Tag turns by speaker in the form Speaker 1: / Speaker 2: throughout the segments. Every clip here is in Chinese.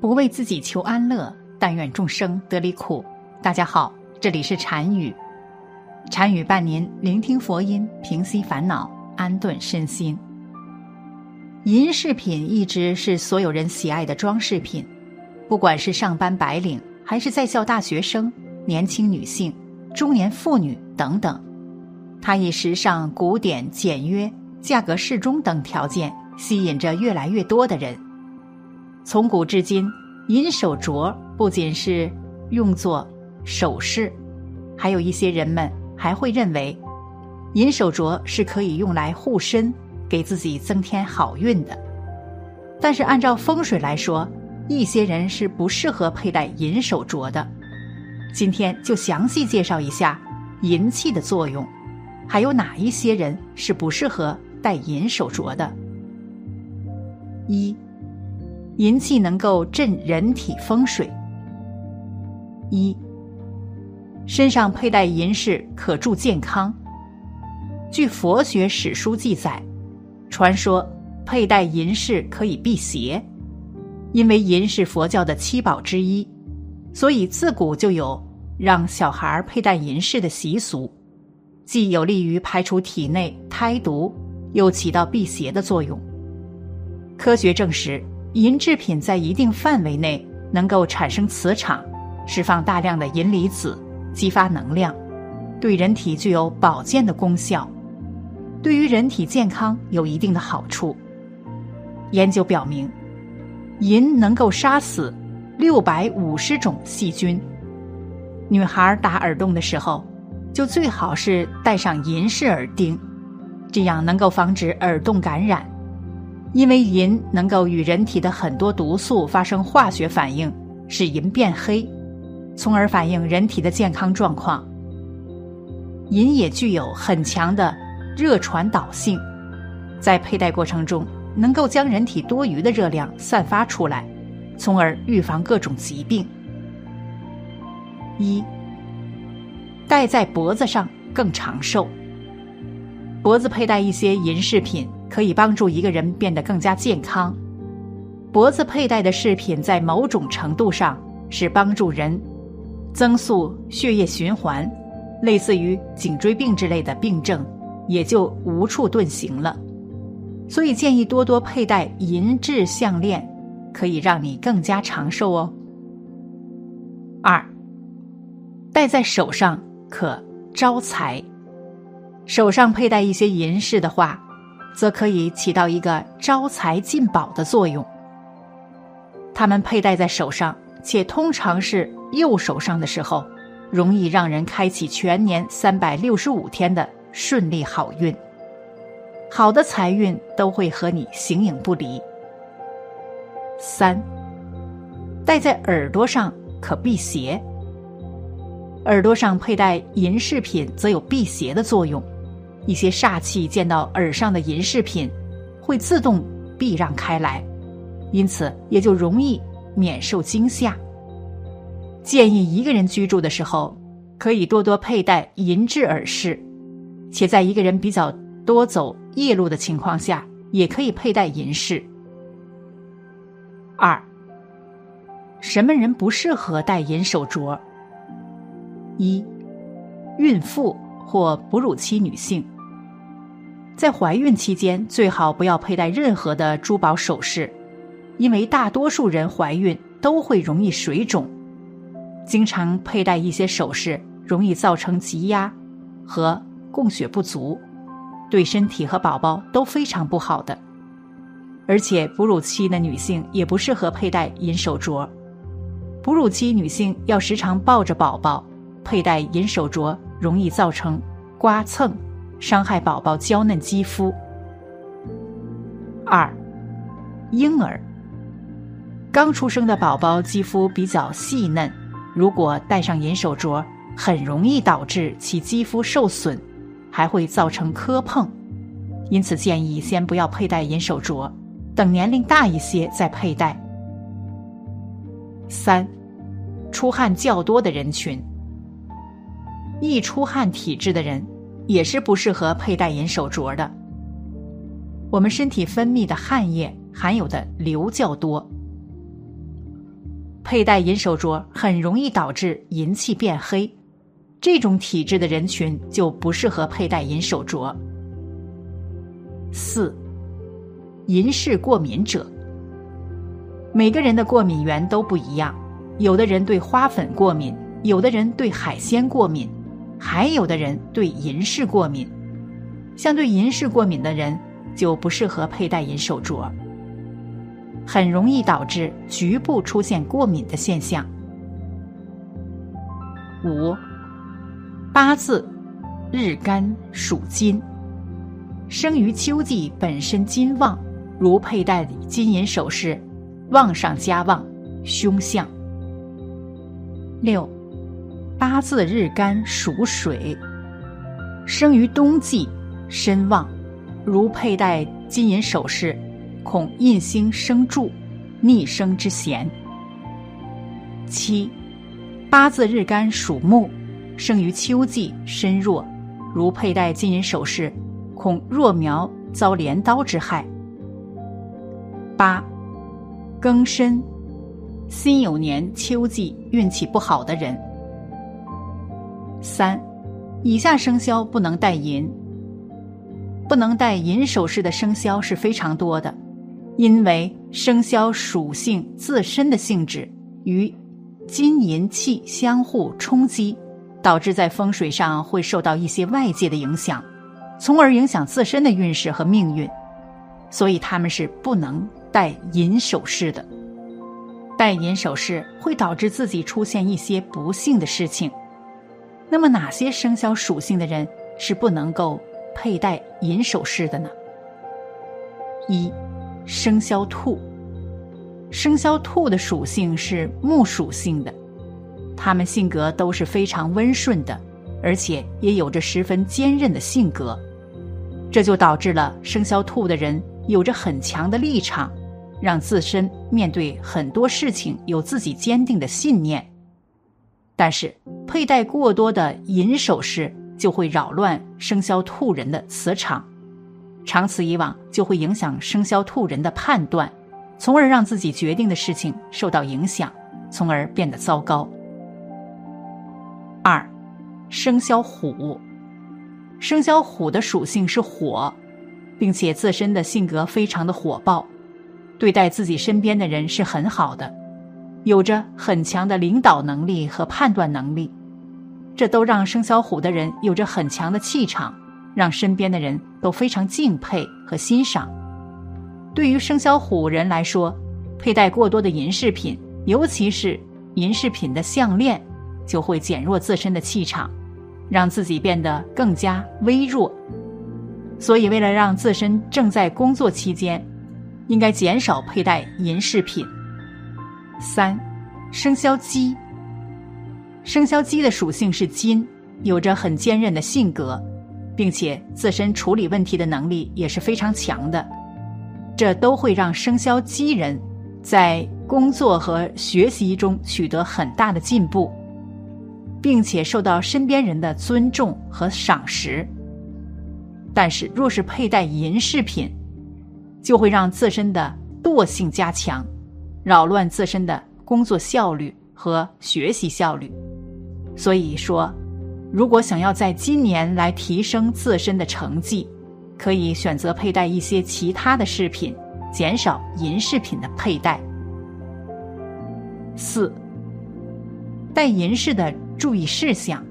Speaker 1: 不为自己求安乐，但愿众生得离苦。大家好，这里是禅语，禅语伴您聆听佛音，平息烦恼，安顿身心。银饰品一直是所有人喜爱的装饰品，不管是上班白领，还是在校大学生、年轻女性、中年妇女等等，它以时尚、古典、简约、价格适中等条件吸引着越来越多的人。从古至今，银手镯不仅是用作首饰，还有一些人们还会认为，银手镯是可以用来护身，给自己增添好运的。但是按照风水来说，一些人是不适合佩戴银手镯的。今天就详细介绍一下银器的作用，还有哪一些人是不适合戴银手镯的。一。银器能够镇人体风水。一，身上佩戴银饰可助健康。据佛学史书记载，传说佩戴银饰可以辟邪，因为银是佛教的七宝之一，所以自古就有让小孩佩戴银饰的习俗，既有利于排除体内胎毒，又起到辟邪的作用。科学证实。银制品在一定范围内能够产生磁场，释放大量的银离子，激发能量，对人体具有保健的功效，对于人体健康有一定的好处。研究表明，银能够杀死六百五十种细菌。女孩打耳洞的时候，就最好是戴上银饰耳钉，这样能够防止耳洞感染。因为银能够与人体的很多毒素发生化学反应，使银变黑，从而反映人体的健康状况。银也具有很强的热传导性，在佩戴过程中能够将人体多余的热量散发出来，从而预防各种疾病。一，戴在脖子上更长寿。脖子佩戴一些银饰品。可以帮助一个人变得更加健康。脖子佩戴的饰品在某种程度上是帮助人增速血液循环，类似于颈椎病之类的病症也就无处遁形了。所以建议多多佩戴银质项链，可以让你更加长寿哦。二，戴在手上可招财。手上佩戴一些银饰的话。则可以起到一个招财进宝的作用。它们佩戴在手上，且通常是右手上的时候，容易让人开启全年三百六十五天的顺利好运。好的财运都会和你形影不离。三，戴在耳朵上可辟邪。耳朵上佩戴银饰品，则有辟邪的作用。一些煞气见到耳上的银饰品，会自动避让开来，因此也就容易免受惊吓。建议一个人居住的时候，可以多多佩戴银质耳饰，且在一个人比较多走夜路的情况下，也可以佩戴银饰。二，什么人不适合戴银手镯？一，孕妇。或哺乳期女性，在怀孕期间最好不要佩戴任何的珠宝首饰，因为大多数人怀孕都会容易水肿，经常佩戴一些首饰容易造成积压和供血不足，对身体和宝宝都非常不好的。而且哺乳期的女性也不适合佩戴银手镯，哺乳期女性要时常抱着宝宝，佩戴银手镯。容易造成刮蹭，伤害宝宝娇嫩肌肤。二，婴儿刚出生的宝宝肌肤比较细嫩，如果戴上银手镯，很容易导致其肌肤受损，还会造成磕碰。因此建议先不要佩戴银手镯，等年龄大一些再佩戴。三，出汗较多的人群。易出汗体质的人，也是不适合佩戴银手镯的。我们身体分泌的汗液含有的硫较多，佩戴银手镯很容易导致银器变黑，这种体质的人群就不适合佩戴银手镯。四，银饰过敏者。每个人的过敏源都不一样，有的人对花粉过敏，有的人对海鲜过敏，还有的人对银饰过敏。像对银饰过敏的人，就不适合佩戴银手镯。很容易导致局部出现过敏的现象。五，八字日干属金，生于秋季本身金旺，如佩戴金银首饰，旺上加旺，凶相。六，八字日干属水，生于冬季身旺，如佩戴金银首饰。恐印星生助，逆生之嫌。七，八字日干属木，生于秋季，身弱，如佩戴金银首饰，恐弱苗遭镰刀之害。八，庚申，辛酉年秋季运气不好的人。三，以下生肖不能戴银，不能戴银首饰的生肖是非常多的。因为生肖属性自身的性质与金银气相互冲击，导致在风水上会受到一些外界的影响，从而影响自身的运势和命运，所以他们是不能戴银首饰的。戴银首饰会导致自己出现一些不幸的事情。那么哪些生肖属性的人是不能够佩戴银首饰的呢？一。生肖兔，生肖兔的属性是木属性的，他们性格都是非常温顺的，而且也有着十分坚韧的性格，这就导致了生肖兔的人有着很强的立场，让自身面对很多事情有自己坚定的信念。但是佩戴过多的银首饰就会扰乱生肖兔人的磁场。长此以往，就会影响生肖兔人的判断，从而让自己决定的事情受到影响，从而变得糟糕。二，生肖虎，生肖虎的属性是火，并且自身的性格非常的火爆，对待自己身边的人是很好的，有着很强的领导能力和判断能力，这都让生肖虎的人有着很强的气场。让身边的人都非常敬佩和欣赏。对于生肖虎人来说，佩戴过多的银饰品，尤其是银饰品的项链，就会减弱自身的气场，让自己变得更加微弱。所以，为了让自身正在工作期间，应该减少佩戴银饰品。三，生肖鸡。生肖鸡的属性是金，有着很坚韧的性格。并且自身处理问题的能力也是非常强的，这都会让生肖鸡人在工作和学习中取得很大的进步，并且受到身边人的尊重和赏识。但是，若是佩戴银饰品，就会让自身的惰性加强，扰乱自身的工作效率和学习效率。所以说。如果想要在今年来提升自身的成绩，可以选择佩戴一些其他的饰品，减少银饰品的佩戴。四，戴银饰的注意事项。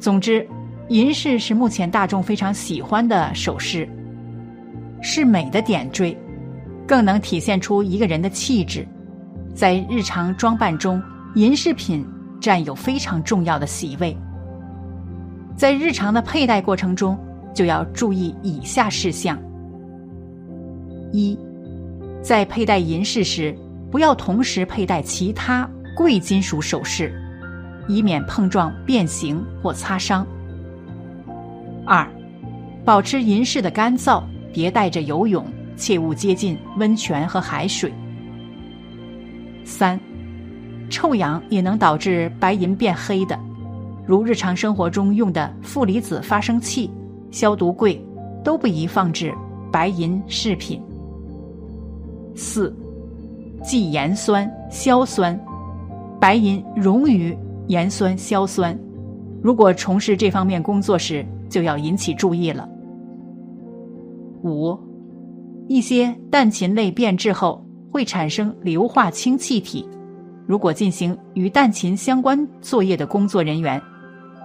Speaker 1: 总之，银饰是目前大众非常喜欢的首饰，是美的点缀，更能体现出一个人的气质。在日常装扮中，银饰品。占有非常重要的席位，在日常的佩戴过程中，就要注意以下事项：一，在佩戴银饰时，不要同时佩戴其他贵金属首饰，以免碰撞变形或擦伤；二，保持银饰的干燥，别带着游泳，切勿接近温泉和海水；三。臭氧也能导致白银变黑的，如日常生活中用的负离子发生器、消毒柜，都不宜放置白银饰品。四，忌盐酸、硝酸，白银溶于盐酸、硝酸。如果从事这方面工作时，就要引起注意了。五，一些氮禽类变质后会产生硫化氢气体，如果进行与氮禽相关作业的工作人员，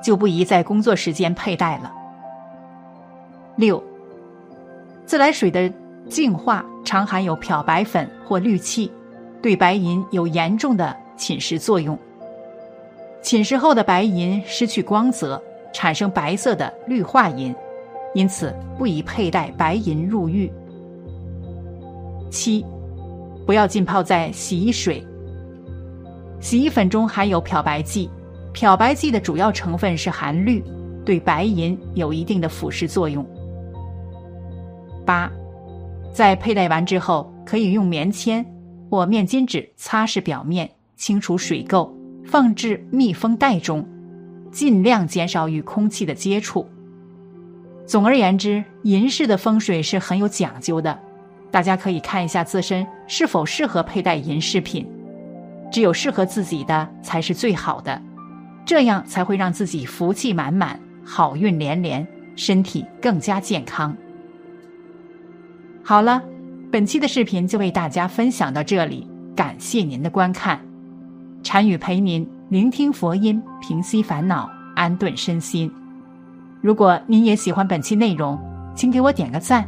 Speaker 1: 就不宜在工作时间佩戴了。六，自来水的净化常含有漂白粉或氯气，对白银有严重的侵蚀作用。侵蚀后的白银失去光泽，产生白色的氯化银。因此，不宜佩戴白银入浴。七，不要浸泡在洗衣水。洗衣粉中含有漂白剂，漂白剂的主要成分是含氯，对白银有一定的腐蚀作用。八，在佩戴完之后，可以用棉签或面巾纸擦拭表面，清除水垢，放置密封袋中，尽量减少与空气的接触。总而言之，银饰的风水是很有讲究的，大家可以看一下自身是否适合佩戴银饰品，只有适合自己的才是最好的，这样才会让自己福气满满、好运连连，身体更加健康。好了，本期的视频就为大家分享到这里，感谢您的观看。禅语陪您聆听佛音，平息烦恼，安顿身心。如果您也喜欢本期内容，请给我点个赞，